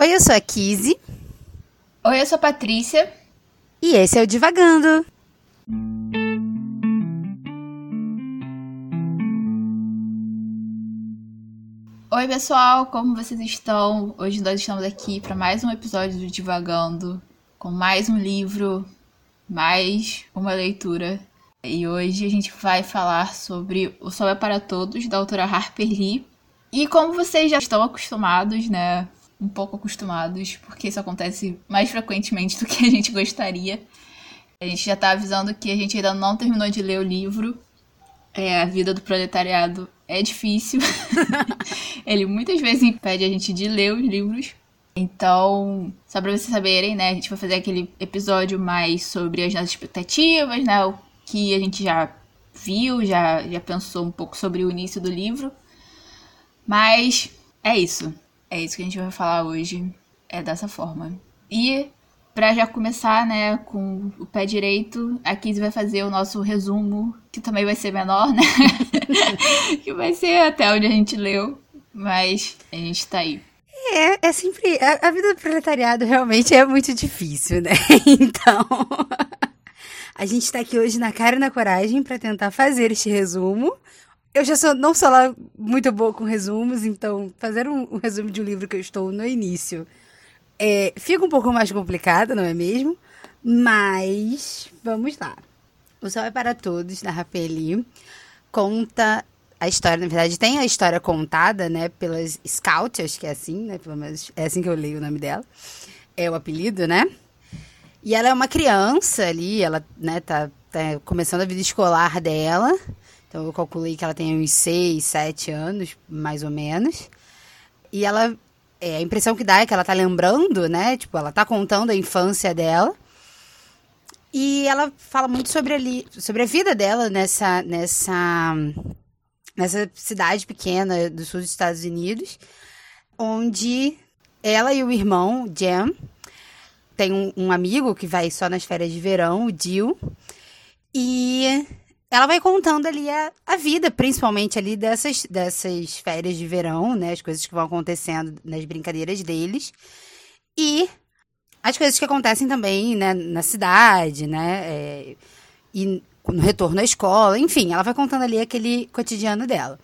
Oi, eu sou a Kizzy. Oi, eu sou a Patrícia. E esse é o Divagando. Oi, pessoal, como vocês estão? Hoje nós estamos aqui para mais um episódio do Divagando, com mais um livro, mais uma leitura. E hoje a gente vai falar sobre O Sol é para Todos, da autora Harper Lee. E como vocês já estão acostumados, né? Um pouco acostumados, porque isso acontece mais frequentemente do que a gente gostaria. A gente já tá avisando que a gente ainda não terminou de ler o livro. É, a vida do proletariado é difícil. Ele muitas vezes impede a gente de ler os livros. Então, só pra vocês saberem, né? A gente vai fazer aquele episódio mais sobre as nossas expectativas, né? O que a gente já viu, já, já pensou um pouco sobre o início do livro. Mas é isso. É isso que a gente vai falar hoje. É dessa forma. E para já começar, né, com o pé direito, a Kizzy vai fazer o nosso resumo, que também vai ser menor, né? que vai ser até onde a gente leu, mas a gente tá aí. É, é sempre. A, a vida do proletariado realmente é muito difícil, né? Então. a gente tá aqui hoje na cara e na coragem para tentar fazer este resumo eu já sou, não sou lá muito boa com resumos, então fazer um, um resumo de um livro que eu estou no início é, fica um pouco mais complicado, não é mesmo? Mas vamos lá. O Sol é para Todos, da Rapeli, conta a história, na verdade, tem a história contada, né, pelas Scout, acho que é assim, né, pelo menos é assim que eu leio o nome dela, é o apelido, né? E ela é uma criança ali, ela, né, tá, tá começando a vida escolar dela, então eu calculei que ela tem uns 6, 7 anos, mais ou menos. E ela. É, a impressão que dá é que ela tá lembrando, né? Tipo, ela tá contando a infância dela. E ela fala muito sobre, ali, sobre a vida dela nessa, nessa, nessa cidade pequena do sul dos Estados Unidos, onde ela e o irmão, Jam, tem um, um amigo que vai só nas férias de verão, o Jill, e ela vai contando ali a, a vida, principalmente ali dessas, dessas férias de verão, né? As coisas que vão acontecendo nas brincadeiras deles. E as coisas que acontecem também né, na cidade, né? É, e no retorno à escola, enfim, ela vai contando ali aquele cotidiano dela.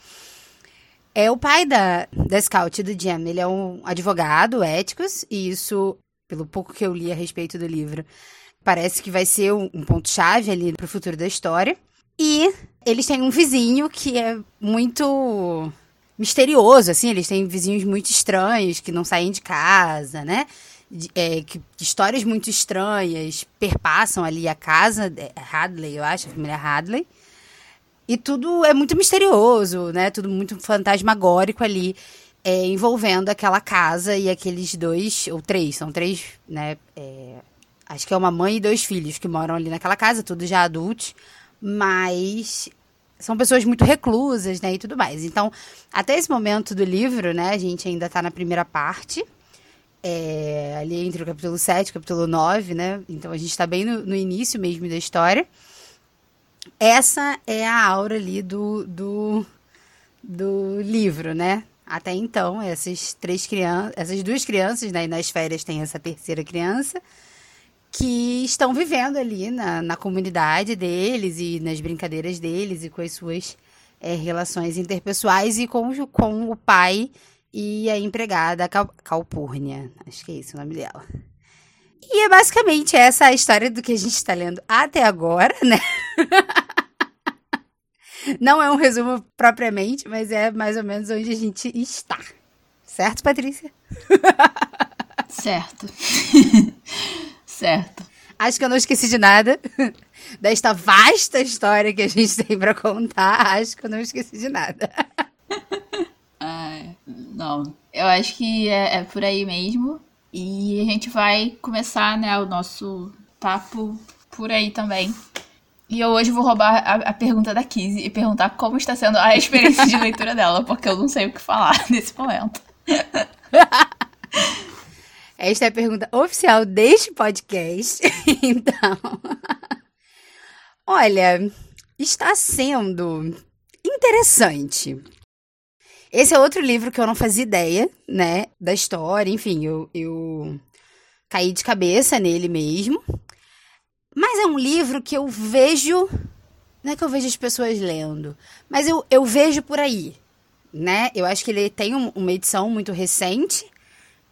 É o pai da, da Scout do Jam, ele é um advogado éticos, e isso, pelo pouco que eu li a respeito do livro, parece que vai ser um, um ponto-chave ali para o futuro da história. E eles têm um vizinho que é muito misterioso, assim, eles têm vizinhos muito estranhos que não saem de casa, né? É, que, histórias muito estranhas perpassam ali a casa é, Hadley, eu acho, a família Hadley. E tudo é muito misterioso, né? Tudo muito fantasmagórico ali, é, envolvendo aquela casa e aqueles dois, ou três, são três, né? É, acho que é uma mãe e dois filhos que moram ali naquela casa, todos já adultos mas são pessoas muito reclusas, né, e tudo mais. Então, até esse momento do livro, né, a gente ainda está na primeira parte, é, ali entre o capítulo 7 e o capítulo 9, né, então a gente está bem no, no, início mesmo da história. Essa é a aura ali do, do, do livro, né, até então, essas três crianças, essas duas crianças, né, e nas férias tem essa terceira criança, que estão vivendo ali na, na comunidade deles e nas brincadeiras deles e com as suas é, relações interpessoais e com, com o pai e a empregada Cal, Calpurnia. Acho que é esse o nome dela. E é basicamente essa a história do que a gente está lendo até agora, né? Não é um resumo propriamente, mas é mais ou menos onde a gente está. Certo, Patrícia? Certo. Certo. Acho que eu não esqueci de nada. Desta vasta história que a gente tem para contar, acho que eu não esqueci de nada. Ai, não, eu acho que é, é, por aí mesmo. E a gente vai começar, né, o nosso papo por aí também. E eu hoje vou roubar a, a pergunta da Kizzy e perguntar como está sendo a experiência de leitura dela, porque eu não sei o que falar nesse momento. Esta é a pergunta oficial deste podcast. então, olha, está sendo interessante. Esse é outro livro que eu não fazia ideia, né, da história, enfim, eu, eu caí de cabeça nele mesmo. Mas é um livro que eu vejo. Não é que eu vejo as pessoas lendo, mas eu, eu vejo por aí, né? Eu acho que ele tem um, uma edição muito recente.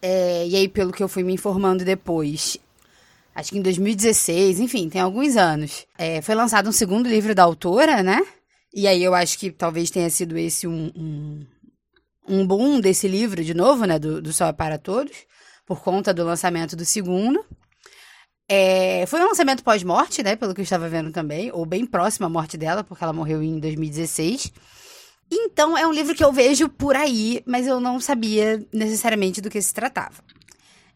É, e aí, pelo que eu fui me informando depois, acho que em 2016, enfim, tem alguns anos. É, foi lançado um segundo livro da autora, né? E aí eu acho que talvez tenha sido esse um, um, um boom desse livro, de novo, né? Do, do Sol é para Todos, por conta do lançamento do segundo. É, foi um lançamento pós-morte, né? Pelo que eu estava vendo também, ou bem próximo à morte dela, porque ela morreu em 2016. Então é um livro que eu vejo por aí, mas eu não sabia necessariamente do que se tratava.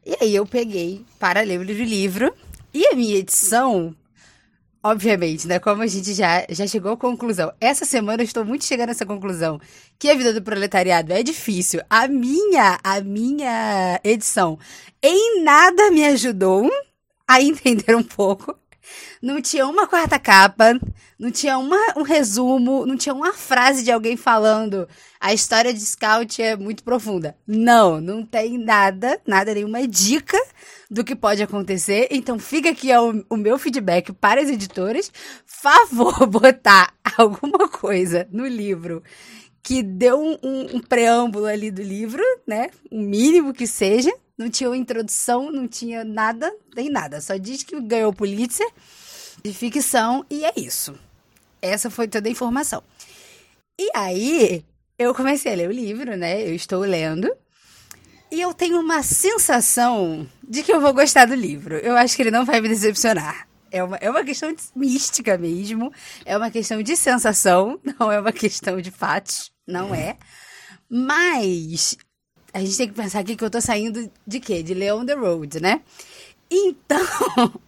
E aí eu peguei para ler o livro. E a minha edição, obviamente, né? Como a gente já, já chegou à conclusão. Essa semana eu estou muito chegando a essa conclusão. Que a vida do proletariado é difícil. A minha, a minha edição em nada me ajudou a entender um pouco. Não tinha uma quarta capa, não tinha uma, um resumo, não tinha uma frase de alguém falando a história de Scout é muito profunda. Não, não tem nada, nada, nenhuma dica do que pode acontecer. Então fica aqui o, o meu feedback para as editoras. Favor botar alguma coisa no livro que deu um, um, um preâmbulo ali do livro, né? O mínimo que seja não tinha uma introdução, não tinha nada, nem nada. Só diz que ganhou Pulitzer de ficção e é isso. Essa foi toda a informação. E aí, eu comecei a ler o livro, né? Eu estou lendo. E eu tenho uma sensação de que eu vou gostar do livro. Eu acho que ele não vai me decepcionar. É uma, é uma questão de mística mesmo. É uma questão de sensação. Não é uma questão de fatos. Não é. Mas a gente tem que pensar aqui que eu tô saindo de quê? De Leon the Road, né? Então.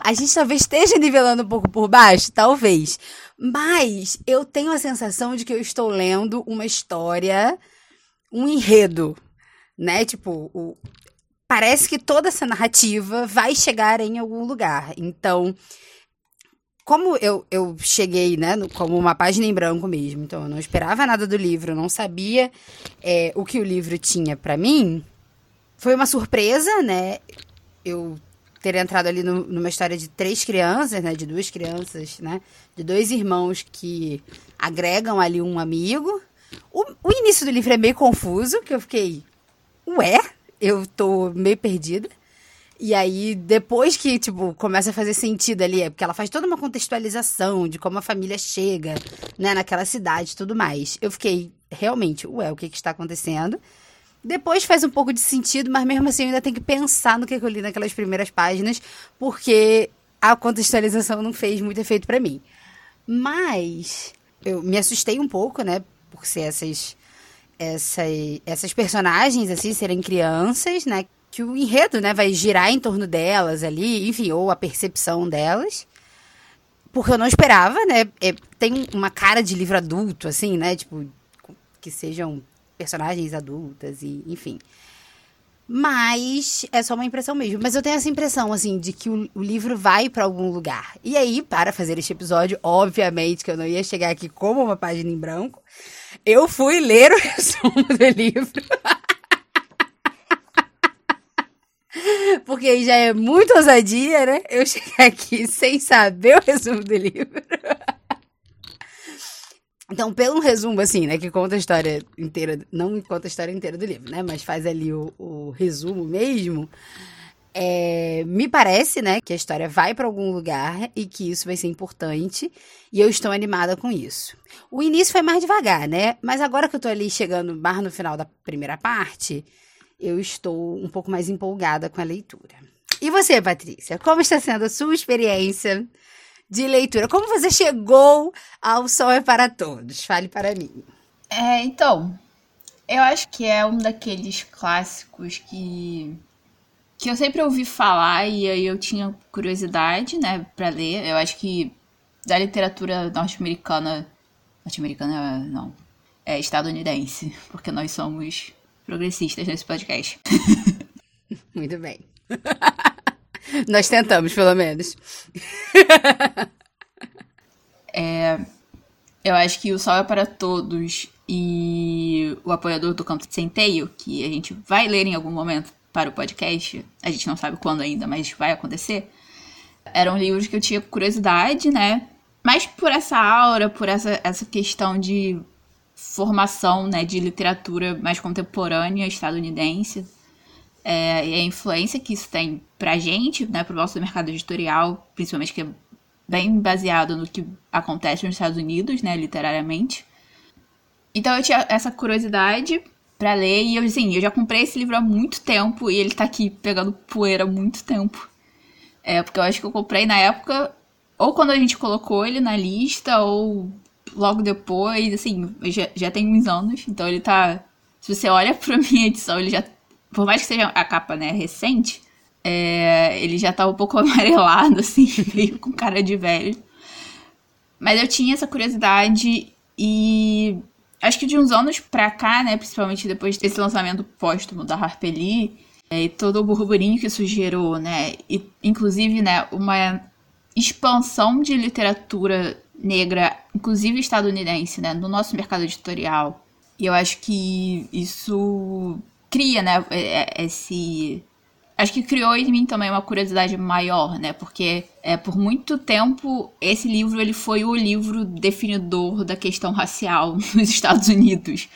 a gente talvez esteja nivelando um pouco por baixo, talvez. Mas eu tenho a sensação de que eu estou lendo uma história, um enredo, né? Tipo, o... parece que toda essa narrativa vai chegar em algum lugar. Então, como eu, eu cheguei, né, como uma página em branco mesmo, então eu não esperava nada do livro, não sabia é, o que o livro tinha para mim, foi uma surpresa, né? Eu ter entrado ali no, numa história de três crianças, né, de duas crianças, né, de dois irmãos que agregam ali um amigo. O, o início do livro é meio confuso, que eu fiquei, ué, eu tô meio perdida. E aí, depois que, tipo, começa a fazer sentido ali, é porque ela faz toda uma contextualização de como a família chega, né, naquela cidade e tudo mais. Eu fiquei, realmente, ué, o que que está acontecendo? Depois faz um pouco de sentido, mas mesmo assim eu ainda tenho que pensar no que eu li naquelas primeiras páginas, porque a contextualização não fez muito efeito para mim. Mas eu me assustei um pouco, né, por ser essas essas, essas personagens, assim, serem crianças, né? Que o enredo, né, vai girar em torno delas ali, enfim, ou a percepção delas. Porque eu não esperava, né? É, tem uma cara de livro adulto, assim, né? Tipo, que sejam personagens adultas e, enfim. Mas é só uma impressão mesmo. Mas eu tenho essa impressão, assim, de que o, o livro vai para algum lugar. E aí, para fazer este episódio, obviamente que eu não ia chegar aqui como uma página em branco. Eu fui ler o resumo do livro. Porque aí já é muito ousadia, né? Eu chegar aqui sem saber o resumo do livro. Então, pelo resumo, assim, né, que conta a história inteira, não conta a história inteira do livro, né, mas faz ali o, o resumo mesmo, é, me parece, né, que a história vai para algum lugar e que isso vai ser importante, e eu estou animada com isso. O início foi mais devagar, né, mas agora que eu tô ali chegando mais no final da primeira parte, eu estou um pouco mais empolgada com a leitura. E você, Patrícia, como está sendo a sua experiência de leitura? Como você chegou ao Sol é para Todos? Fale para mim. É, então, eu acho que é um daqueles clássicos que que eu sempre ouvi falar e aí eu tinha curiosidade, né, para ler. Eu acho que da literatura norte-americana, norte-americana não, é estadunidense, porque nós somos progressistas nesse podcast. Muito bem. Nós tentamos, pelo menos. é, eu acho que o Sol é para Todos e o apoiador do Campo de Centeio, que a gente vai ler em algum momento para o podcast, a gente não sabe quando ainda, mas vai acontecer. Eram livros que eu tinha curiosidade, né? Mas por essa aura, por essa, essa questão de formação né, de literatura mais contemporânea estadunidense é, e a influência que isso tem pra gente, né, pro nosso mercado editorial, principalmente que é bem baseado no que acontece nos Estados Unidos, né, literariamente. Então eu tinha essa curiosidade para ler e eu, assim, eu já comprei esse livro há muito tempo e ele tá aqui pegando poeira há muito tempo. É, porque eu acho que eu comprei na época, ou quando a gente colocou ele na lista, ou logo depois, assim, já, já tem uns anos, então ele tá. Se você olha pra minha edição, ele já. Por mais que seja a capa, né, recente, é, ele já tá um pouco amarelado, assim, meio com cara de velho. Mas eu tinha essa curiosidade e acho que de uns anos pra cá, né, principalmente depois desse lançamento póstumo da Harper Lee, é, e todo o burburinho que isso gerou, né, e inclusive, né, uma expansão de literatura negra, inclusive estadunidense, né, no nosso mercado editorial. E eu acho que isso cria, né, é, é, esse acho que criou em mim também uma curiosidade maior, né? Porque é, por muito tempo esse livro ele foi o livro definidor da questão racial nos Estados Unidos.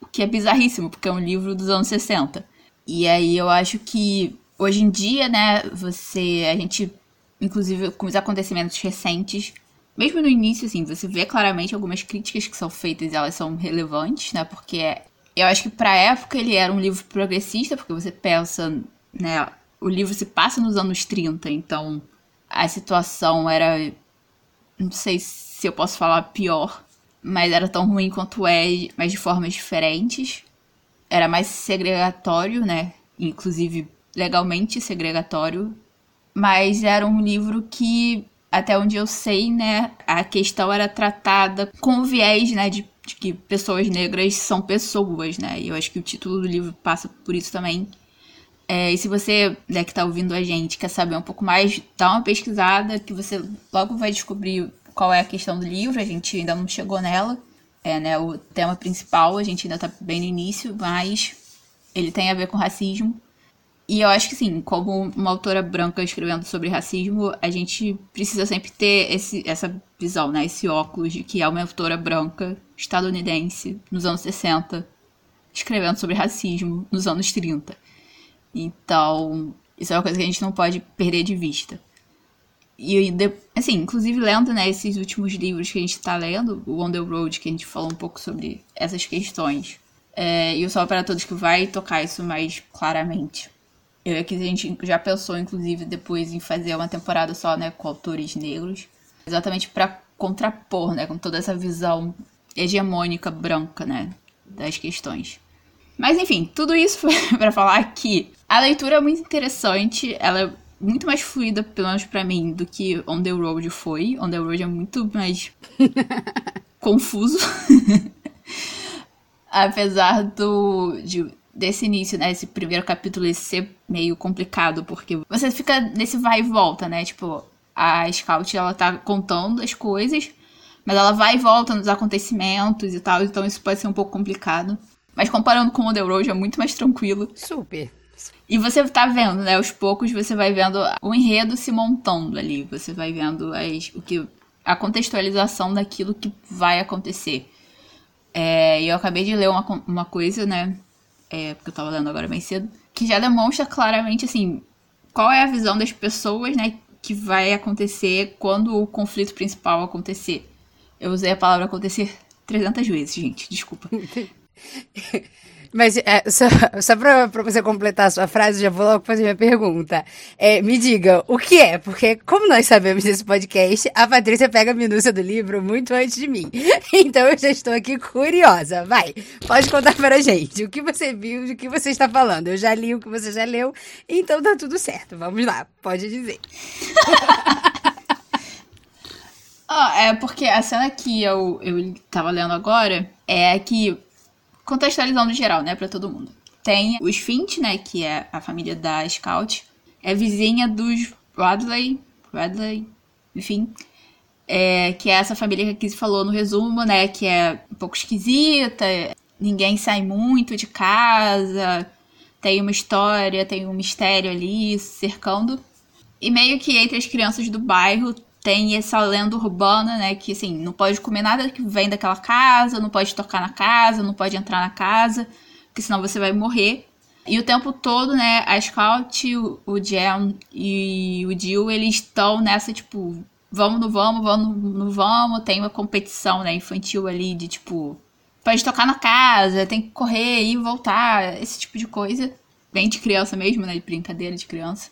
O que é bizarríssimo, porque é um livro dos anos 60. E aí eu acho que hoje em dia, né, você. A gente, inclusive com os acontecimentos recentes, mesmo no início, assim, você vê claramente algumas críticas que são feitas e elas são relevantes, né? Porque eu acho que pra época ele era um livro progressista, porque você pensa né? O livro se passa nos anos 30, então a situação era. Não sei se eu posso falar pior, mas era tão ruim quanto é, mas de formas diferentes. Era mais segregatório, né? Inclusive legalmente segregatório. Mas era um livro que, até onde eu sei, né? A questão era tratada com o viés, né? De, de que pessoas negras são pessoas, né? E eu acho que o título do livro passa por isso também é, e se você né, que está ouvindo a gente quer saber um pouco mais, dá uma pesquisada que você logo vai descobrir qual é a questão do livro. A gente ainda não chegou nela. É, né, o tema principal, a gente ainda está bem no início, mas ele tem a ver com racismo. E eu acho que sim, como uma autora branca escrevendo sobre racismo, a gente precisa sempre ter esse, essa visão, né? Esse óculos de que é uma autora branca estadunidense nos anos 60, escrevendo sobre racismo nos anos 30. Então, isso é uma coisa que a gente não pode perder de vista. E, assim, inclusive lendo, né, esses últimos livros que a gente está lendo, o On The Road, que a gente falou um pouco sobre essas questões, é, e o Sol para Todos que vai tocar isso mais claramente. Eu que a gente já pensou, inclusive, depois em fazer uma temporada só, né, com autores negros, exatamente para contrapor, né, com toda essa visão hegemônica branca, né, das questões. Mas enfim, tudo isso para falar que a leitura é muito interessante, ela é muito mais fluida, pelo menos pra mim, do que On The Road foi. On The Road é muito mais confuso. Apesar do de, desse início, né, esse primeiro capítulo ser meio complicado, porque você fica nesse vai e volta, né? Tipo, a Scout, ela tá contando as coisas, mas ela vai e volta nos acontecimentos e tal, então isso pode ser um pouco complicado. Mas comparando com o The Road é muito mais tranquilo. Super. E você tá vendo, né? Aos poucos você vai vendo o enredo se montando ali. Você vai vendo as, o que, a contextualização daquilo que vai acontecer. É, eu acabei de ler uma, uma coisa, né? É, porque eu tava lendo agora mais cedo. Que já demonstra claramente, assim, qual é a visão das pessoas, né? Que vai acontecer quando o conflito principal acontecer. Eu usei a palavra acontecer 300 vezes, gente. Desculpa. Mas é, só, só pra, você completar a sua frase, já vou logo fazer minha pergunta. É, me diga, o que é? Porque, como nós sabemos nesse podcast, a Patrícia pega a minúcia do livro muito antes de mim. Então eu já estou aqui curiosa. Vai, pode contar para a gente o que você viu, o que você está falando. Eu já li o que você já leu, então tá tudo certo. Vamos lá, pode dizer. oh, é porque a cena que eu, eu tava lendo agora é que contextualizando geral, né, para todo mundo. Tem os Fint, né, que é a família da Scout, é vizinha dos Radley, Radley, enfim. É, que é essa família que a Kizzy falou no resumo, né? Que é um pouco esquisita, ninguém sai muito de casa, tem uma história, tem um mistério ali cercando. E meio que entre as crianças do bairro tem essa lenda urbana, né? Que assim, não pode comer nada que vem daquela casa, não pode tocar na casa, não pode entrar na casa, porque senão você vai morrer. E o tempo todo, né, a Scout, o, Jam e o Jill, eles estão nessa, tipo, vamos, não vamos, vamos, não vamos. Tem uma competição, né, infantil ali de, tipo, pode tocar na casa, tem que correr e voltar, esse tipo de coisa. Bem de criança mesmo, né, de brincadeira de criança.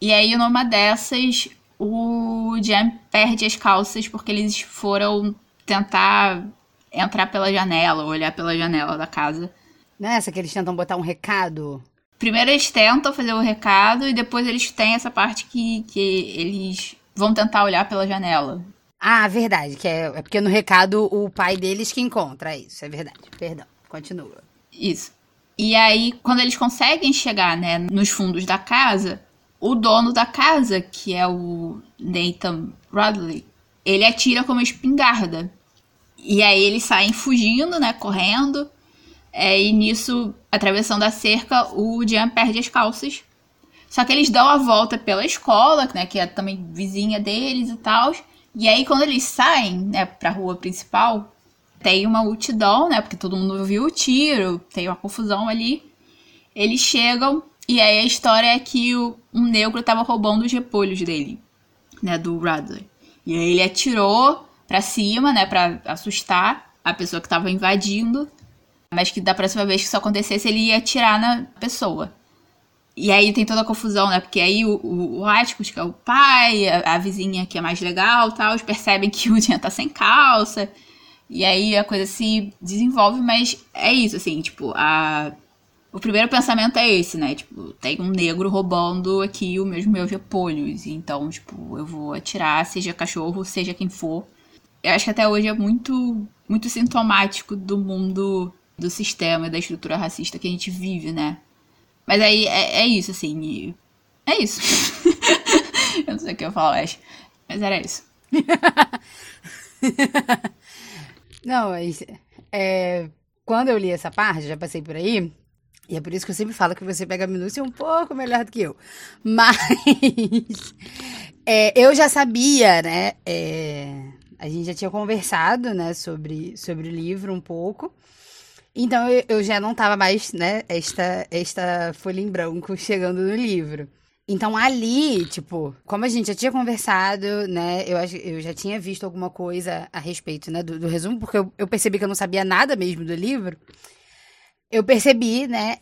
E aí, numa dessas, o Jam perde as calças porque eles foram tentar entrar pela janela, olhar pela janela da casa. Nessa que eles tentam botar um recado. Primeiro eles tentam fazer o recado e depois eles têm essa parte que, que eles vão tentar olhar pela janela. Ah, verdade, que é, é porque no recado o pai deles que encontra, é isso, é verdade. Perdão, continua. Isso. E aí, quando eles conseguem chegar, né, nos fundos da casa, o dono da casa, que é o Nathan Radley, ele atira com uma espingarda. E aí eles saem fugindo, né, correndo. É, e nisso, atravessando a cerca, o Jean perde as calças. Só que eles dão a volta pela escola, né, que é também vizinha deles e tal. E aí, quando eles saem, né, pra rua principal, tem uma multidão, né, porque todo mundo viu o tiro, tem uma confusão ali. Eles chegam, e aí a história é que o, um negro tava roubando os repolhos dele, né, do Radley. E aí ele atirou pra cima, né, pra assustar a pessoa que tava invadindo. Mas que da próxima vez que isso acontecesse, ele ia atirar na pessoa. E aí tem toda a confusão, né? Porque aí o, o, o que é o pai, a, a, vizinha que é mais legal tal, eles percebem que o Jean tá sem calça. E aí a coisa se desenvolve, mas é isso, assim, tipo, a... O primeiro pensamento é esse, né? Tipo, tem um negro roubando aqui os meus meus repolhos. Então, tipo, eu vou atirar, seja cachorro, seja quem for. Eu acho que até hoje é muito, muito sintomático do mundo do sistema e da estrutura racista que a gente vive, né? Mas aí é, é isso, assim. É isso. eu não sei o que eu falo. Mas era isso. não, mas. É, quando eu li essa parte, já passei por aí. E é por isso que eu sempre falo que você pega a minúcia um pouco melhor do que eu. Mas. É, eu já sabia, né? É, a gente já tinha conversado, né, sobre, sobre o livro um pouco. Então eu, eu já não tava mais, né, esta, esta folha em branco chegando no livro. Então ali, tipo, como a gente já tinha conversado, né, eu, eu já tinha visto alguma coisa a respeito, né, do, do resumo, porque eu, eu percebi que eu não sabia nada mesmo do livro. Eu percebi, né,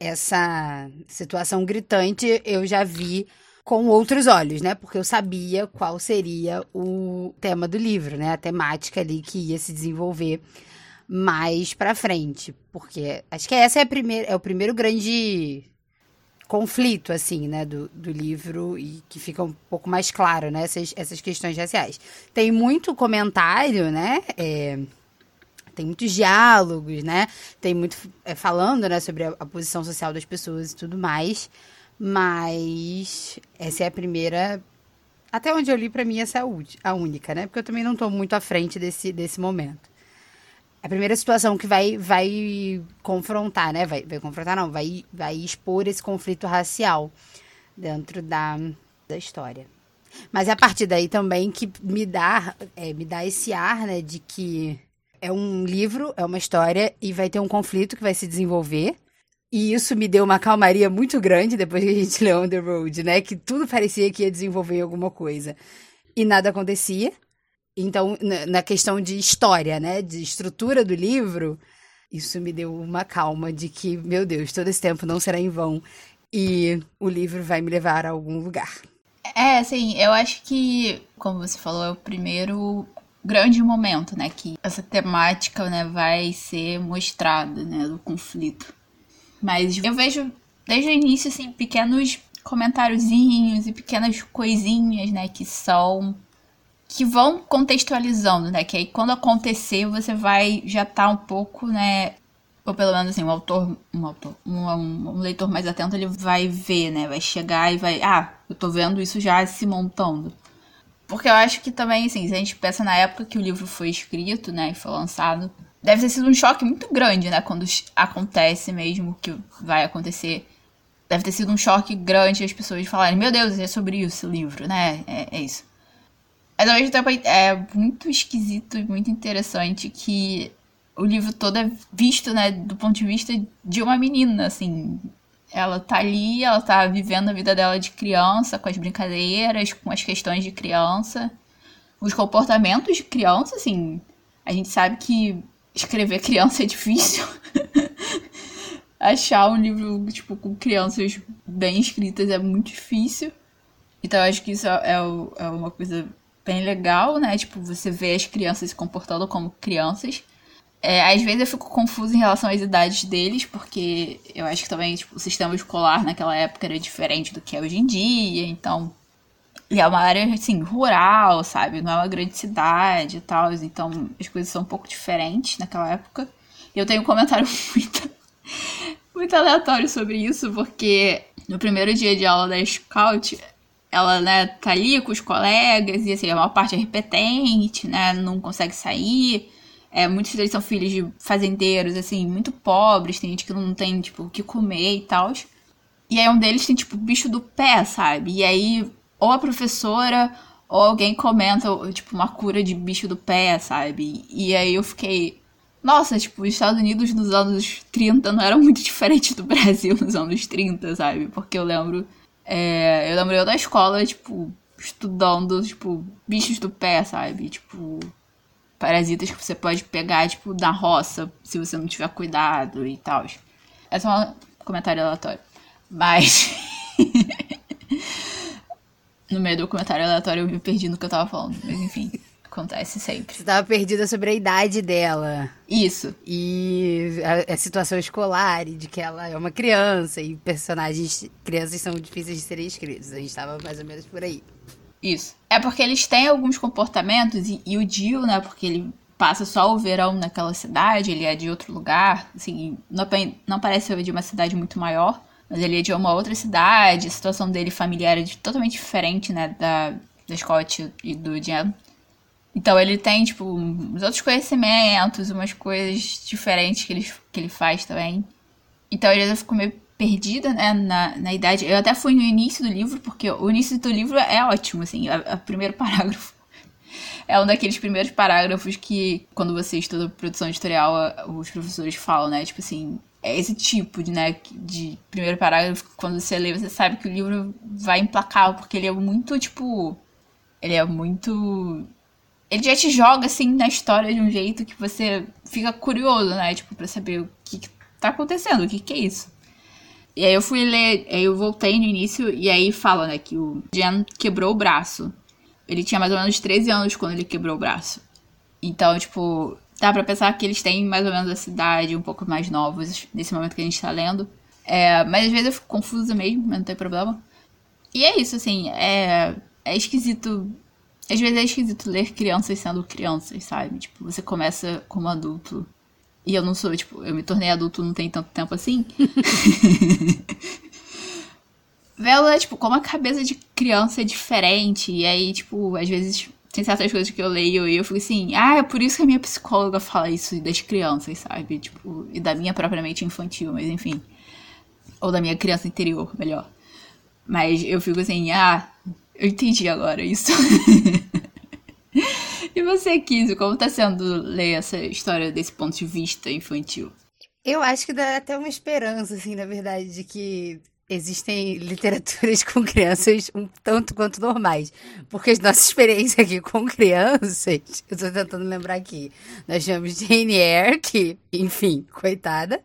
essa, situação gritante eu já vi com outros olhos, né? Porque eu sabia qual seria o tema do livro, né? A temática ali que ia se desenvolver mais para frente, porque acho que essa é a primeira, é o primeiro grande conflito, assim, né, do, do livro e que fica um pouco mais claro, né, essas, essas questões raciais. Tem muito comentário, né, é, tem muitos diálogos, né, tem muito é, falando, né, sobre a, a posição social das pessoas e tudo mais, mas essa é a primeira até onde eu li, para mim, essa é a única, né? Porque eu também não estou muito à frente desse, desse momento a primeira situação que vai, vai confrontar, né? Vai, vai confrontar, não, vai, vai expor esse conflito racial dentro da, da história. Mas é a partir daí também que me dá, é, me dá esse ar, né, de que é um livro, é uma história e vai ter um conflito que vai se desenvolver. E isso me deu uma calmaria muito grande depois que a gente leu On the Road, né? Que tudo parecia que ia desenvolver alguma coisa. E nada acontecia. Então, na questão de história, né, de estrutura do livro, isso me deu uma calma de que, meu Deus, todo esse tempo não será em vão e o livro vai me levar a algum lugar. É, assim, eu acho que, como você falou, é o primeiro grande momento, né, que essa temática, né, vai ser mostrada, né, do conflito. Mas eu vejo desde o início, assim, pequenos comentáriozinhos e pequenas coisinhas, né, que são que vão contextualizando, né? Que aí quando acontecer você vai já tá um pouco, né? Ou pelo menos assim, um autor, um autor, um, um, leitor mais atento, ele vai ver, né? Vai chegar e vai, ah, eu tô vendo isso já se montando. Porque eu acho que também, assim, se a gente pensa na época que o livro foi escrito, né, e foi lançado, deve ter sido um choque muito grande, né, quando acontece mesmo que vai acontecer. Deve ter sido um choque grande as pessoas falarem, meu Deus, é sobre isso o livro, né, é, é isso. Mas ao mesmo tempo é muito esquisito e muito interessante que o livro todo é visto, né, do ponto de vista de uma menina, assim. Ela tá ali, ela tá vivendo a vida dela de criança, com as brincadeiras, com as questões de criança, os comportamentos de criança, assim. A gente sabe que escrever criança é difícil. Achar um livro, tipo, com crianças bem escritas é muito difícil. Então, eu acho que isso é, é uma coisa bem legal, né? Tipo, você vê as crianças se comportando como crianças. É, às vezes eu fico confusa em relação às idades deles, porque eu acho que também tipo, o sistema escolar naquela época era diferente do que é hoje em dia, então. E é uma área, assim, rural, sabe? Não é uma grande cidade e tal, então as coisas são um pouco diferentes naquela época. E eu tenho um comentário muito, muito aleatório sobre isso, porque no primeiro dia de aula da Scout, ela, né, tá ali com os colegas e, assim, a maior parte é repetente, né, não consegue sair. É, muitos deles são filhos de fazendeiros, assim, muito pobres, tem gente que não tem, tipo, o que comer e tal. E aí um deles tem, tipo, bicho do pé, sabe? E aí, ou a professora, ou alguém comenta, tipo, uma cura de bicho do pé, sabe? E aí eu fiquei. Nossa, tipo, os Estados Unidos nos anos 30 não era muito diferente do Brasil nos anos 30, sabe? Porque eu lembro é, eu lembro eu da escola, tipo, estudando, tipo, bichos do pé, sabe? Tipo, parasitas que você pode pegar, tipo, na roça, se você não tiver cuidado e tal. É só um comentário aleatório. Mas. no meio do comentário aleatório eu me perdi no que eu tava falando. Mas enfim. Acontece sempre. Você tava perdida sobre a idade dela. Isso. E a, a, situação escolar, e de que ela é uma criança, e personagens crianças são difíceis de serem escritos. A gente tava mais ou menos por aí. Isso. É porque eles têm alguns comportamentos, e, e o Dio, né, porque ele passa só o verão naquela cidade, ele é de outro lugar, assim, não, não parece de uma cidade muito maior, mas ele é de uma outra cidade, a situação dele familiar é totalmente diferente, né, da, da Scott e do Jen. Então ele tem, tipo, uns outros conhecimentos, umas coisas diferentes que ele, que ele faz também. Então ele ficou meio perdida, né, na, na idade. Eu até fui no início do livro, porque o início do livro é ótimo, assim, o primeiro parágrafo. É um daqueles primeiros parágrafos que, quando você estuda produção editorial, os professores falam, né? Tipo assim, é esse tipo de, né, de primeiro parágrafo, quando você lê, você sabe que o livro vai emplacar, porque ele é muito, tipo. Ele é muito ele já te joga assim na história de um jeito que você fica curioso, né? Tipo, pra saber o que, que tá acontecendo, o que, que é isso. E aí eu fui ler, aí eu voltei no início e aí fala, né, que o Jen quebrou o braço. Ele tinha mais ou menos 13 anos quando ele quebrou o braço. Então, tipo, dá pra pensar que eles têm mais ou menos a cidade, um pouco mais novos nesse momento que a gente tá lendo. É, mas às vezes eu fico confusa mesmo, mas não tem problema. E é isso, assim, é, é esquisito às vezes é esquisito ler crianças sendo crianças, sabe? Tipo, você começa como adulto. E eu não sou, tipo, eu me tornei adulto não tem tanto tempo assim. Vela, tipo, como a cabeça de criança é diferente. E aí, tipo, às vezes tem certas coisas que eu leio e eu fico assim, ah, é por isso que a minha psicóloga fala isso das crianças, sabe? Tipo, e da minha propriamente infantil, mas enfim. Ou da minha criança interior, melhor. Mas eu fico assim, ah, eu entendi agora isso. e você, Kizu, como tá sendo ler essa história desse ponto de vista infantil? Eu acho que dá até uma esperança, assim, na verdade, de que existem literaturas com crianças um tanto quanto normais. Porque a nossa experiência aqui com crianças, eu tô tentando lembrar aqui, nós tivemos Jane Eyre, que, enfim, coitada.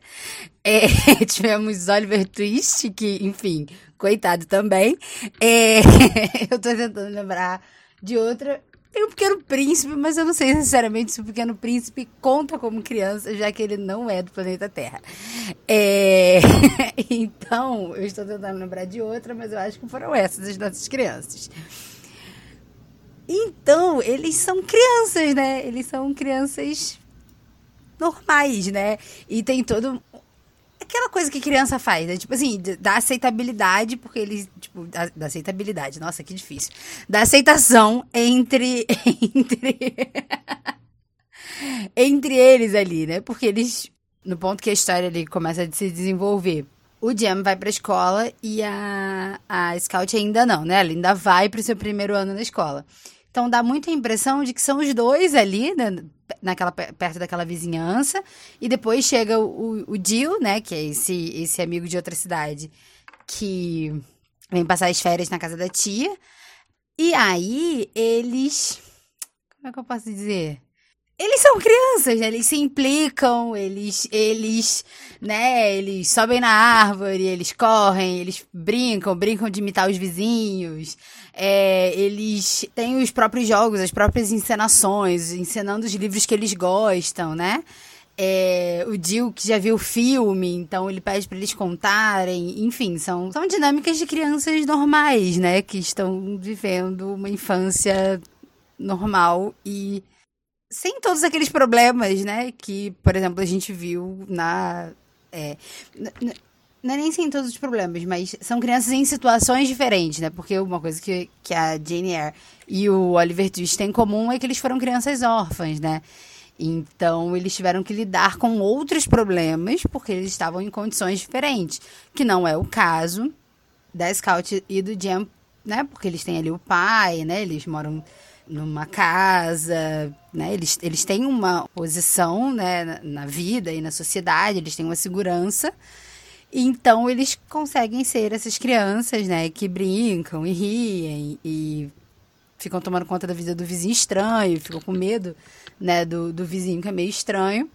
É, tivemos Oliver Twist, que, enfim, coitado também. É, eu tô tentando lembrar de outra. Tem um Pequeno Príncipe, mas eu não sei sinceramente se o Pequeno Príncipe conta como criança, já que ele não é do planeta Terra. É... então, eu estou tentando lembrar de outra, mas eu acho que foram essas as nossas crianças. Então, eles são crianças, né? Eles são crianças normais, né? E tem todo aquela coisa que criança faz, né? Tipo assim, da aceitabilidade, porque eles tipo, da, da aceitabilidade. Nossa, que difícil. Da aceitação entre. entre. entre eles ali, né? Porque eles. No ponto que a história ali começa a se desenvolver. O Jam vai pra escola e a, a Scout ainda não, né? Ela ainda vai pro seu primeiro ano na escola. Então dá muita impressão de que são os dois ali, né, naquela, perto daquela vizinhança. E depois chega o, o, Jill, né? Que é esse, esse amigo de outra cidade que vem passar as férias na casa da tia. E aí eles. Como é que eu posso dizer? Eles são crianças, né? Eles se implicam, eles, eles, né? Eles sobem na árvore, eles correm, eles brincam, brincam de imitar os vizinhos. É, eles têm os próprios jogos, as próprias encenações, encenando os livros que eles gostam, né? É, o Jill que já viu o filme, então ele pede para eles contarem. Enfim, são, são dinâmicas de crianças normais, né? Que estão vivendo uma infância normal e sem todos aqueles problemas, né? Que, por exemplo, a gente viu na. É, não é nem sem todos os problemas, mas são crianças em situações diferentes, né? Porque uma coisa que, que a Jane Eyre e o Oliver Twist têm em comum é que eles foram crianças órfãs, né? Então, eles tiveram que lidar com outros problemas porque eles estavam em condições diferentes, que não é o caso da Scout e do Jam, né? Porque eles têm ali o pai, né? Eles moram numa casa, né? Eles, eles têm uma posição, né, na, na vida e na sociedade, eles têm uma segurança. Então eles conseguem ser essas crianças, né, que brincam e riem e ficam tomando conta da vida do vizinho estranho, ficam com medo, né, do, do vizinho que é meio estranho.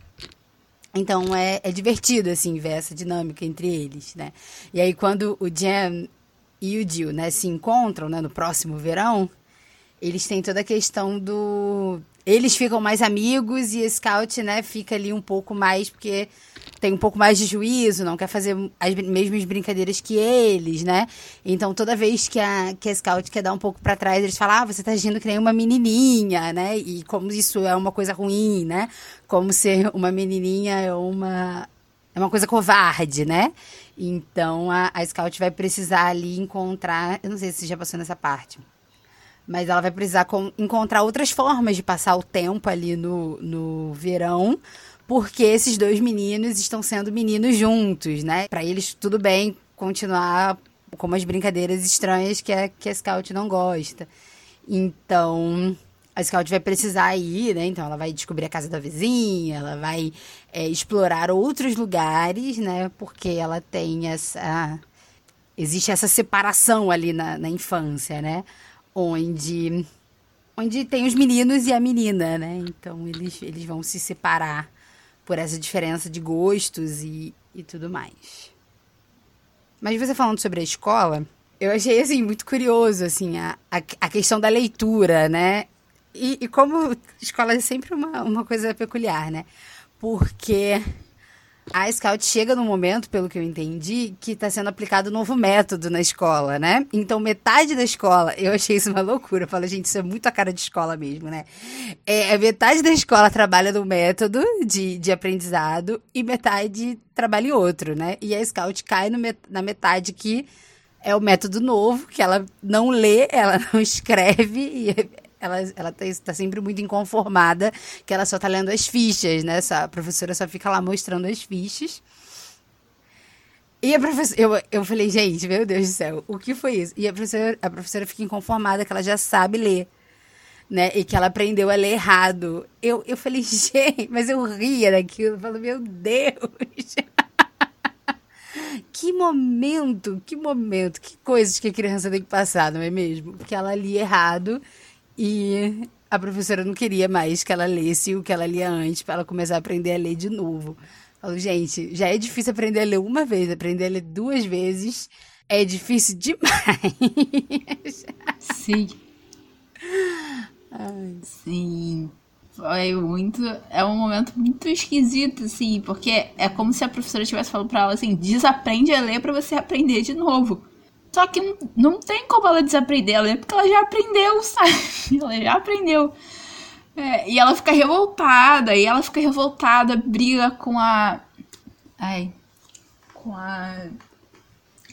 Então é, é divertido, assim, ver essa dinâmica entre eles, né? E aí quando o Jam e o Jill, né, se encontram, né, no próximo verão, eles têm toda a questão do. Eles ficam mais amigos e a Scout, né, fica ali um pouco mais, porque tem um pouco mais de juízo, não quer fazer as mesmas brincadeiras que eles, né? Então, toda vez que a, que a Scout quer dar um pouco para trás, eles falam, ah, você tá agindo que nem uma menininha, né? E como isso é uma coisa ruim, né? Como ser uma menininha é uma, é uma coisa covarde, né? Então, a, a Scout vai precisar ali encontrar, eu não sei se já passou nessa parte, mas ela vai precisar com, encontrar outras formas de passar o tempo ali no, no verão, porque esses dois meninos estão sendo meninos juntos, né? Para eles tudo bem continuar com umas brincadeiras estranhas que a, que a Scout não gosta. Então, a Scout vai precisar ir, né? Então, ela vai descobrir a casa da vizinha, ela vai é, explorar outros lugares, né? Porque ela tem essa. Existe essa separação ali na, na infância, né? onde onde tem os meninos e a menina, né? Então eles, eles vão se separar por essa diferença de gostos e, e tudo mais. Mas você falando sobre a escola, eu achei assim muito curioso assim a, a, a questão da leitura, né? E, e como escola é sempre uma, uma coisa peculiar, né? Porque a Scout chega no momento, pelo que eu entendi, que está sendo aplicado um novo método na escola, né? Então, metade da escola, eu achei isso uma loucura. Eu falo, gente, isso é muito a cara de escola mesmo, né? É, metade da escola trabalha no método de, de aprendizado e metade trabalha em outro, né? E a Scout cai no, na metade que é o método novo, que ela não lê, ela não escreve e ela, ela tá, tá, sempre muito inconformada que ela só tá lendo as fichas, né? Essa, a professora só fica lá mostrando as fichas. E a professora, eu, eu falei, gente, meu Deus do céu, o que foi isso? E a professora, a professora fica inconformada que ela já sabe ler, né? E que ela aprendeu a ler errado. Eu, eu falei, gente, mas eu ria daquilo. Eu falo, meu Deus. que momento, que momento, que coisas que a criança tem que passar, não é mesmo? Porque ela lia errado e a professora não queria mais que ela lesse o que ela lia antes, para ela começar a aprender a ler de novo. Falo, gente, já é difícil aprender a ler uma vez, aprender a ler duas vezes é difícil demais. Sim. Ai. Sim. Foi muito. É um momento muito esquisito, assim, porque é como se a professora estivesse falando pra ela assim: desaprende a ler para você aprender de novo. Só que não tem como ela desaprender ela, porque ela já aprendeu, sabe? Ela já aprendeu. É, e ela fica revoltada, e ela fica revoltada, briga com a. Ai. Com a.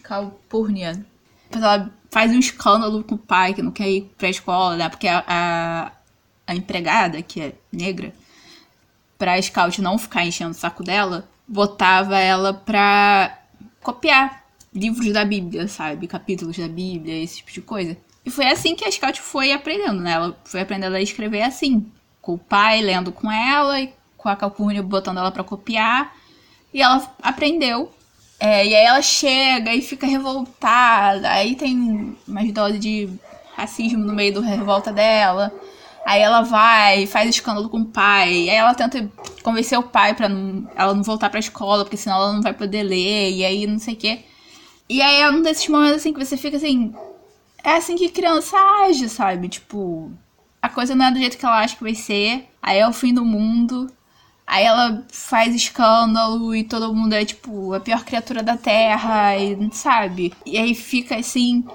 Calpurnia. depois ela faz um escândalo com o pai que não quer ir pra escola, né? Porque a, a, a empregada, que é negra, pra Scout não ficar enchendo o saco dela, botava ela pra copiar livros da Bíblia, sabe? Capítulos da Bíblia, esse tipo de coisa. E foi assim que a Scout foi aprendendo, né? Ela foi aprendendo a escrever assim. Com o pai lendo com ela e com a Calpurnia botando ela para copiar. E ela aprendeu. É, e aí ela chega e fica revoltada. Aí tem umas doses de racismo no meio da revolta dela. Aí ela vai, faz escândalo com o pai. Aí ela tenta convencer o pai pra não, ela não voltar pra escola, porque senão ela não vai poder ler. E aí não sei o quê. E aí é um desses momentos assim que você fica assim, é assim que criança age, sabe? Tipo, a coisa não é do jeito que ela acha que vai ser, aí é o fim do mundo. Aí ela faz escândalo e todo mundo é, tipo, a pior criatura da Terra, e, sabe? E aí fica assim.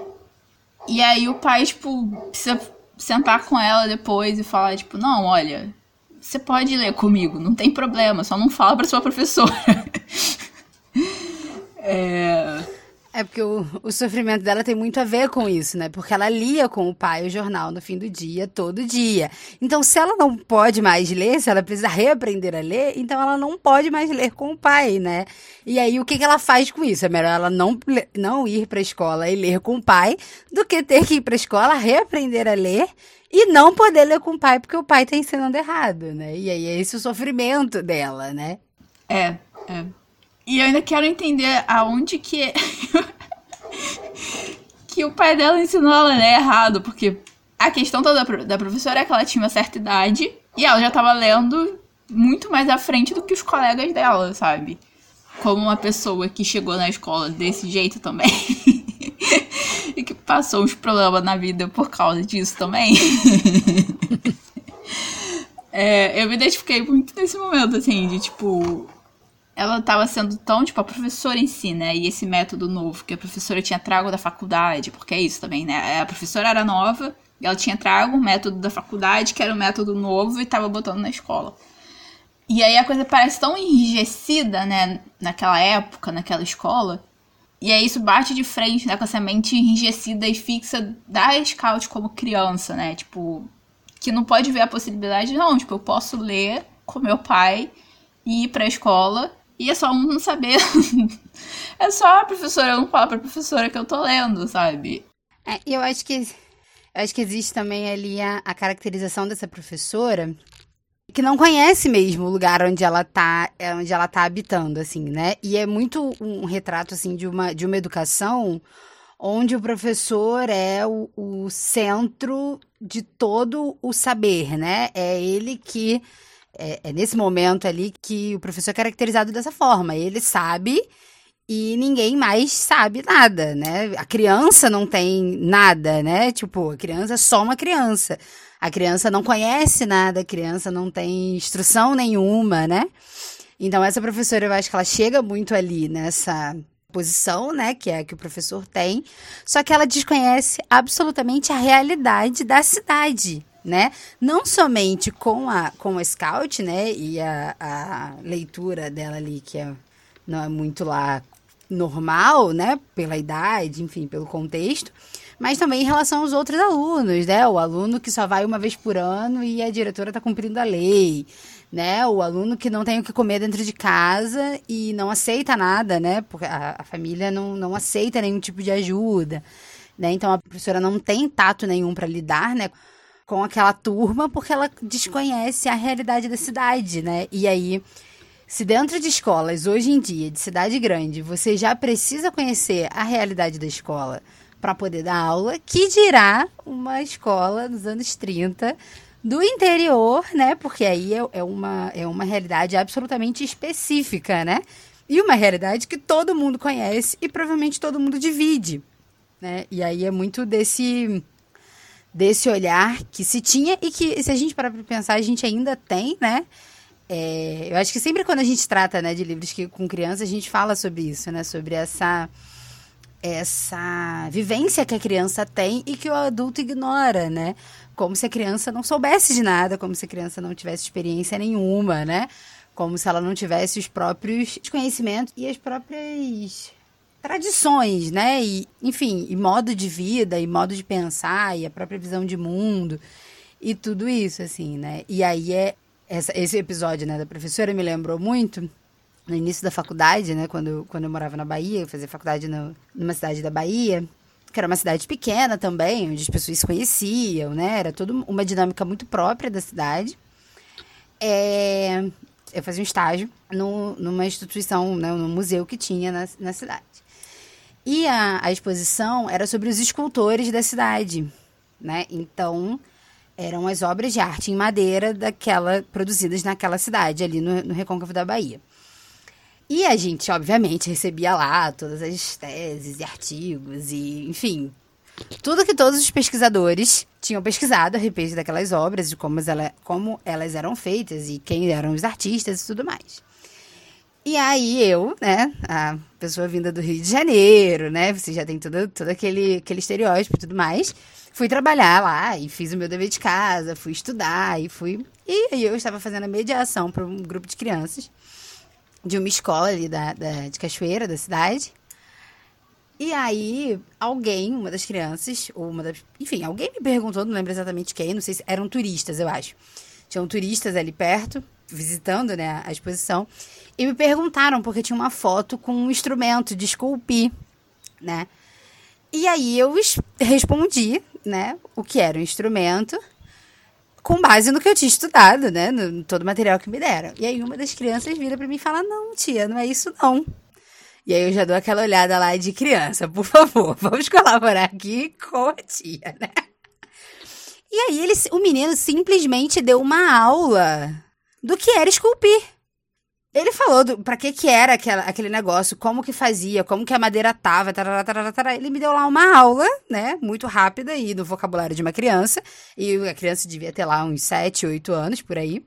E aí o pai, tipo, precisa sentar com ela depois e falar, tipo, não, olha, você pode ler comigo, não tem problema, só não fala pra sua professora. é. É porque o, o sofrimento dela tem muito a ver com isso, né? Porque ela lia com o pai o jornal no fim do dia, todo dia. Então, se ela não pode mais ler, se ela precisa reaprender a ler, então ela não pode mais ler com o pai, né? E aí, o que, que ela faz com isso? É melhor ela não, não ir para a escola e ler com o pai do que ter que ir para a escola, reaprender a ler e não poder ler com o pai porque o pai tá ensinando errado, né? E aí é esse o sofrimento dela, né? É, é. E eu ainda quero entender aonde que. que o pai dela ensinou ela ler errado, porque a questão toda da professora é que ela tinha uma certa idade e ela já tava lendo muito mais à frente do que os colegas dela, sabe? Como uma pessoa que chegou na escola desse jeito também. e que passou uns problemas na vida por causa disso também. é, eu me identifiquei muito nesse momento, assim, de tipo, ela estava sendo tão, tipo, a professora em si, né? E esse método novo que a professora tinha trago da faculdade, porque é isso também, né? A professora era nova, ela tinha trago um método da faculdade, que era um método novo, e estava botando na escola. E aí a coisa parece tão enrijecida, né? Naquela época, naquela escola. E aí isso bate de frente, né? Com essa mente enrijecida e fixa da Scout como criança, né? Tipo, que não pode ver a possibilidade, não. Tipo, eu posso ler com meu pai e ir pra escola e é só um não saber. é só a professora não falar pra professora que eu tô lendo, sabe? É, eu acho que. Eu acho que existe também ali a, a caracterização dessa professora que não conhece mesmo o lugar onde ela tá, é, onde ela tá habitando, assim, né? E é muito um retrato, assim, de uma, de uma educação onde o professor é o, o centro de todo o saber, né? É ele que é, é nesse momento ali que o professor é caracterizado dessa forma. Ele sabe e ninguém mais sabe nada, né? A criança não tem nada, né? Tipo, a criança é só uma criança. A criança não conhece nada, a criança não tem instrução nenhuma, né? Então, essa professora, eu acho que ela chega muito ali nessa posição, né, que é que o professor tem, só que ela desconhece absolutamente a realidade da cidade, né? Não somente com a, com a Scout, né? E a, a leitura dela ali, que é, não é muito lá normal, né? Pela idade, enfim, pelo contexto. Mas também em relação aos outros alunos, né? O aluno que só vai uma vez por ano e a diretora está cumprindo a lei, né? O aluno que não tem o que comer dentro de casa e não aceita nada, né? Porque a, a família não, não aceita nenhum tipo de ajuda, né? Então a professora não tem tato nenhum para lidar, né? Com aquela turma porque ela desconhece a realidade da cidade, né? E aí, se dentro de escolas hoje em dia, de cidade grande, você já precisa conhecer a realidade da escola para poder dar aula, que dirá uma escola dos anos 30 do interior, né? Porque aí é, é, uma, é uma realidade absolutamente específica, né? E uma realidade que todo mundo conhece e provavelmente todo mundo divide, né? E aí é muito desse desse olhar que se tinha e que, se a gente parar para pensar, a gente ainda tem, né? É, eu acho que sempre quando a gente trata né, de livros que, com criança, a gente fala sobre isso, né? Sobre essa, essa vivência que a criança tem e que o adulto ignora, né? Como se a criança não soubesse de nada, como se a criança não tivesse experiência nenhuma, né? Como se ela não tivesse os próprios conhecimentos e as próprias tradições, né? E, enfim, e modo de vida, e modo de pensar, e a própria visão de mundo, e tudo isso, assim, né? E aí é essa, esse episódio, né, da professora me lembrou muito no início da faculdade, né, quando, quando eu morava na Bahia, eu fazia faculdade no, numa cidade da Bahia, que era uma cidade pequena também, onde as pessoas se conheciam, né? Era toda uma dinâmica muito própria da cidade. É, eu fazia um estágio no, numa instituição, né, num museu que tinha na, na cidade. E a, a exposição era sobre os escultores da cidade, né? Então, eram as obras de arte em madeira daquela produzidas naquela cidade, ali no, no Recôncavo da Bahia. E a gente, obviamente, recebia lá todas as teses e artigos e, enfim, tudo que todos os pesquisadores tinham pesquisado a respeito daquelas obras, de como, ela, como elas eram feitas e quem eram os artistas e tudo mais. E aí eu, né, a pessoa vinda do Rio de Janeiro, né, você já tem todo, todo aquele, aquele estereótipo e tudo mais, fui trabalhar lá e fiz o meu dever de casa, fui estudar e fui... E aí eu estava fazendo a mediação para um grupo de crianças de uma escola ali da, da, de Cachoeira, da cidade. E aí, alguém, uma das crianças, ou uma das. Enfim, alguém me perguntou, não lembro exatamente quem, não sei se eram turistas, eu acho. Tinham turistas ali perto, visitando né, a exposição, e me perguntaram, porque tinha uma foto com um instrumento de esculpir, né? E aí eu respondi, né, o que era o instrumento, com base no que eu tinha estudado, né, no, todo o material que me deram. E aí uma das crianças vira para mim e fala: "Não, tia, não é isso não". E aí eu já dou aquela olhada lá de criança, por favor, vamos colaborar aqui com a tia, né? E aí ele, o menino simplesmente deu uma aula do que era esculpir. Ele falou do, pra que que era aquela, aquele negócio, como que fazia, como que a madeira tava, tarará, tarará, tarará. ele me deu lá uma aula, né, muito rápida e do vocabulário de uma criança, e a criança devia ter lá uns 7, 8 anos, por aí.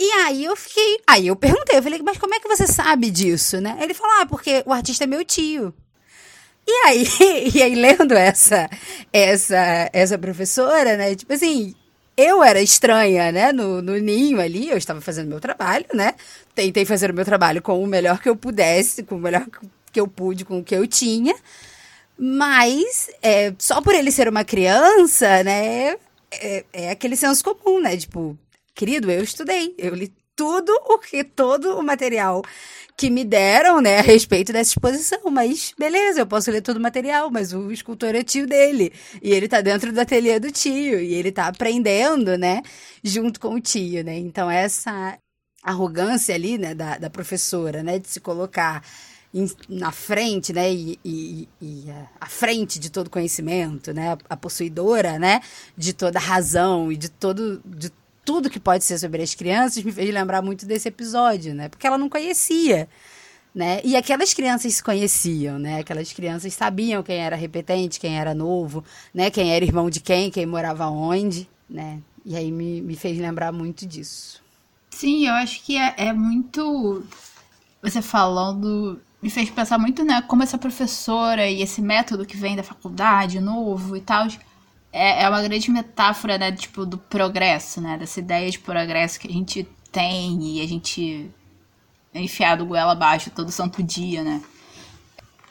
E aí eu fiquei. Aí eu perguntei, eu falei, mas como é que você sabe disso, né? Ele falou, ah, porque o artista é meu tio. E aí, e aí lendo essa, essa, essa professora, né? Tipo assim, eu era estranha, né? No, no ninho ali, eu estava fazendo meu trabalho, né? Tentei fazer o meu trabalho com o melhor que eu pudesse, com o melhor que eu pude, com o que eu tinha. Mas, é, só por ele ser uma criança, né? É, é aquele senso comum, né? Tipo, Querido, eu estudei, eu li tudo o que, todo o material que me deram, né, a respeito dessa exposição. Mas beleza, eu posso ler todo o material, mas o escultor é tio dele. E ele tá dentro do ateliê do tio. E ele tá aprendendo, né, junto com o tio, né? Então, essa arrogância ali, né, da, da professora, né, de se colocar em, na frente, né, e, e, e à frente de todo conhecimento, né, a possuidora, né, de toda razão e de todo, de tudo que pode ser sobre as crianças me fez lembrar muito desse episódio, né? Porque ela não conhecia, né? E aquelas crianças se conheciam, né? Aquelas crianças sabiam quem era repetente, quem era novo, né? Quem era irmão de quem, quem morava onde, né? E aí me, me fez lembrar muito disso. Sim, eu acho que é, é muito. Você falando me fez pensar muito, né? Como essa professora e esse método que vem da faculdade novo e tal é, é uma grande metáfora, né, tipo, do progresso, né? Dessa ideia de progresso que a gente tem e a gente é enfiado goela abaixo todo santo dia, né?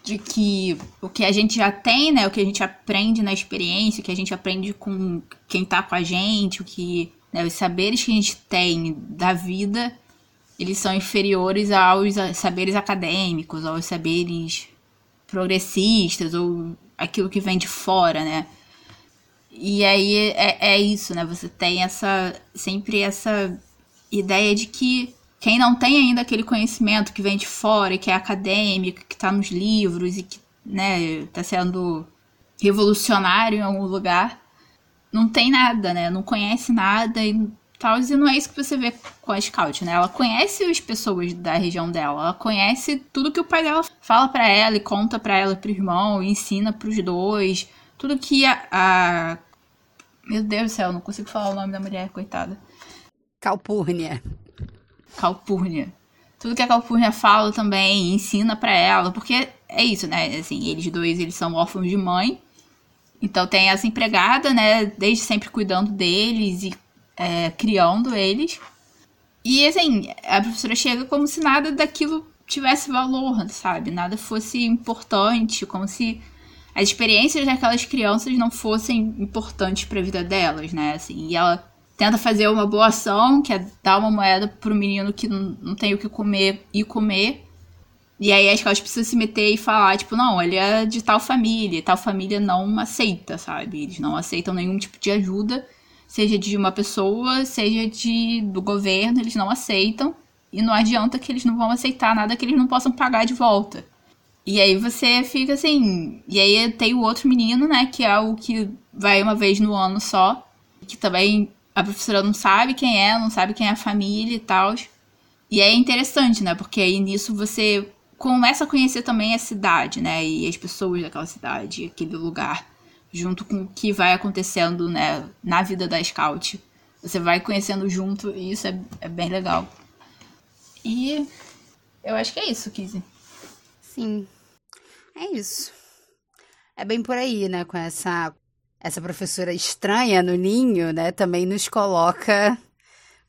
De que o que a gente já tem, né? O que a gente aprende na experiência, o que a gente aprende com quem tá com a gente, o que. Né, os saberes que a gente tem da vida, eles são inferiores aos saberes acadêmicos, aos saberes progressistas, ou aquilo que vem de fora, né? E aí é, é isso, né? Você tem essa sempre essa ideia de que quem não tem ainda aquele conhecimento que vem de fora, que é acadêmico, que está nos livros e que né, está sendo revolucionário em algum lugar, não tem nada, né? Não conhece nada e tal. E não é isso que você vê com a Scout, né? Ela conhece as pessoas da região dela, ela conhece tudo que o pai dela fala para ela e conta para ela, pro irmão, e ensina pros dois tudo que a, a, Meu Deus do céu, não consigo falar o nome da mulher, coitada. Calpurnia. Calpurnia. Tudo que a Calpurnia fala também, ensina para ela, porque é isso, né? Assim, eles dois, eles são órfãos de mãe. Então tem essa empregada, né? Desde sempre cuidando deles e é, criando eles. E assim, a professora chega como se nada daquilo tivesse valor, sabe? Nada fosse importante, como se as experiências daquelas crianças não fossem importantes para a vida delas, né? Assim, e ela tenta fazer uma boa ação, que é dar uma moeda pro menino que não, tem o que comer e comer. E aí as que precisam se meter e falar, tipo, não, ele é de tal família, tal família não aceita, sabe? Eles não aceitam nenhum tipo de ajuda, seja de uma pessoa, seja de do governo, eles não aceitam. E não adianta que eles não vão aceitar nada que eles não possam pagar de volta. E aí você fica assim. E aí tem o outro menino, né? Que é o que vai uma vez no ano só. Que também a professora não sabe quem é, não sabe quem é a família e tal. E é interessante, né? Porque aí nisso você começa a conhecer também a cidade, né? E as pessoas daquela cidade, aquele lugar. Junto com o que vai acontecendo, né? Na vida da Scout. Você vai conhecendo junto e isso é, é bem legal. E eu acho que é isso, Kizzy. Sim. É isso. É bem por aí, né? Com essa essa professora estranha no ninho, né, também nos coloca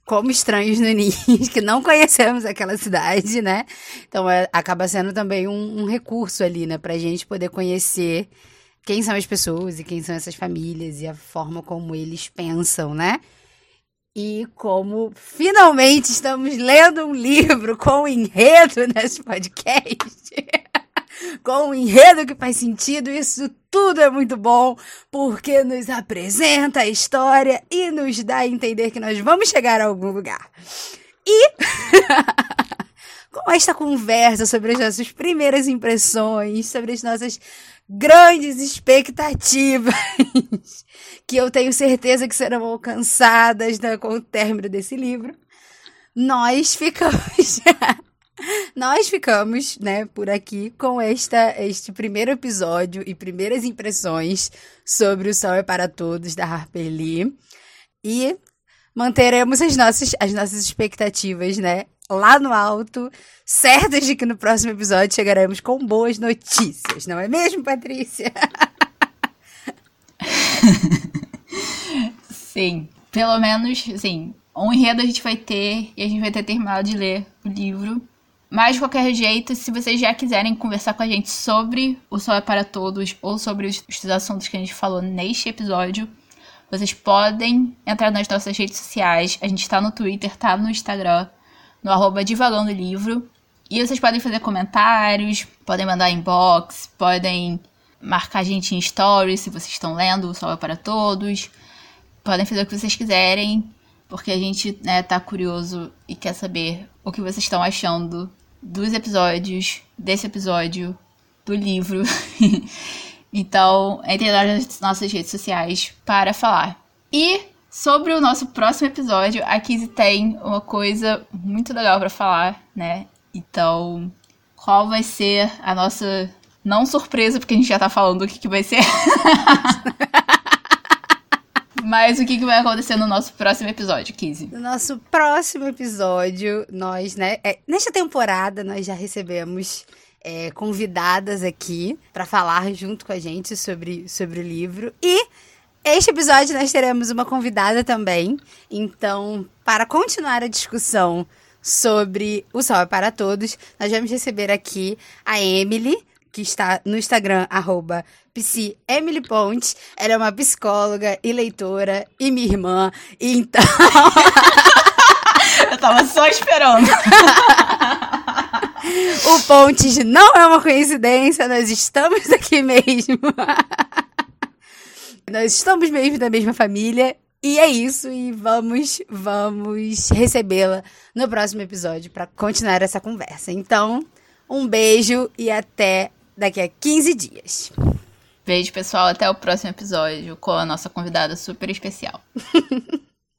como estranhos no ninho, que não conhecemos aquela cidade, né? Então é, acaba sendo também um, um, recurso ali, né, pra gente poder conhecer quem são as pessoas e quem são essas famílias e a forma como eles pensam, né? E como finalmente estamos lendo um livro com enredo nesse podcast. com um enredo que faz sentido, isso tudo é muito bom, porque nos apresenta a história e nos dá a entender que nós vamos chegar a algum lugar. E com esta conversa sobre as nossas primeiras impressões, sobre as nossas grandes expectativas, que eu tenho certeza que serão alcançadas né, com o término desse livro, nós ficamos. Nós ficamos, né, por aqui com esta, este primeiro episódio e primeiras impressões sobre o Sol é para Todos da Harper Lee. E manteremos as nossas, as nossas expectativas, né, lá no alto, certas de que no próximo episódio chegaremos com boas notícias, não é mesmo, Patrícia? sim, pelo menos, sim, um enredo a gente vai ter e a gente vai ter terminado de ler o livro. Mas, de qualquer jeito, se vocês já quiserem conversar com a gente sobre o Sol é para Todos ou sobre os, os assuntos que a gente falou neste episódio, vocês podem entrar nas nossas redes sociais. A gente tá no Twitter, tá no Instagram, no arroba Divagando Livro. E vocês podem fazer comentários, podem mandar inbox, podem marcar a gente em stories se vocês estão lendo o Sol é para Todos. Podem fazer o que vocês quiserem, porque a gente né, tá curioso e quer saber o que vocês estão achando dos episódios, desse episódio, do livro. então, entre nas nossas redes sociais para falar. E sobre o nosso próximo episódio, a Kizzy tem uma coisa muito legal para falar, né? Então, qual vai ser a nossa. Não surpresa, porque a gente já tá falando o que, que vai ser. Mas o que, que vai acontecer no nosso próximo episódio, Kizzy? No nosso próximo episódio, nós, né? É, nesta temporada, nós já recebemos é, convidadas aqui para falar junto com a gente sobre, sobre o livro. E este episódio nós teremos uma convidada também. Então, para continuar a discussão sobre o Sol é para Todos, nós vamos receber aqui a Emily que está no Instagram, arroba Pontes. Ela é uma psicóloga e leitora e minha irmã. Então. Eu tava só esperando. o Pontes não é uma coincidência, nós estamos aqui mesmo. nós estamos mesmo da mesma família. E é isso, e vamos, vamos recebê-la no próximo episódio para continuar essa conversa. Então, um beijo e até daqui a 15 dias. Beijo, pessoal. Até o próximo episódio com a nossa convidada super especial.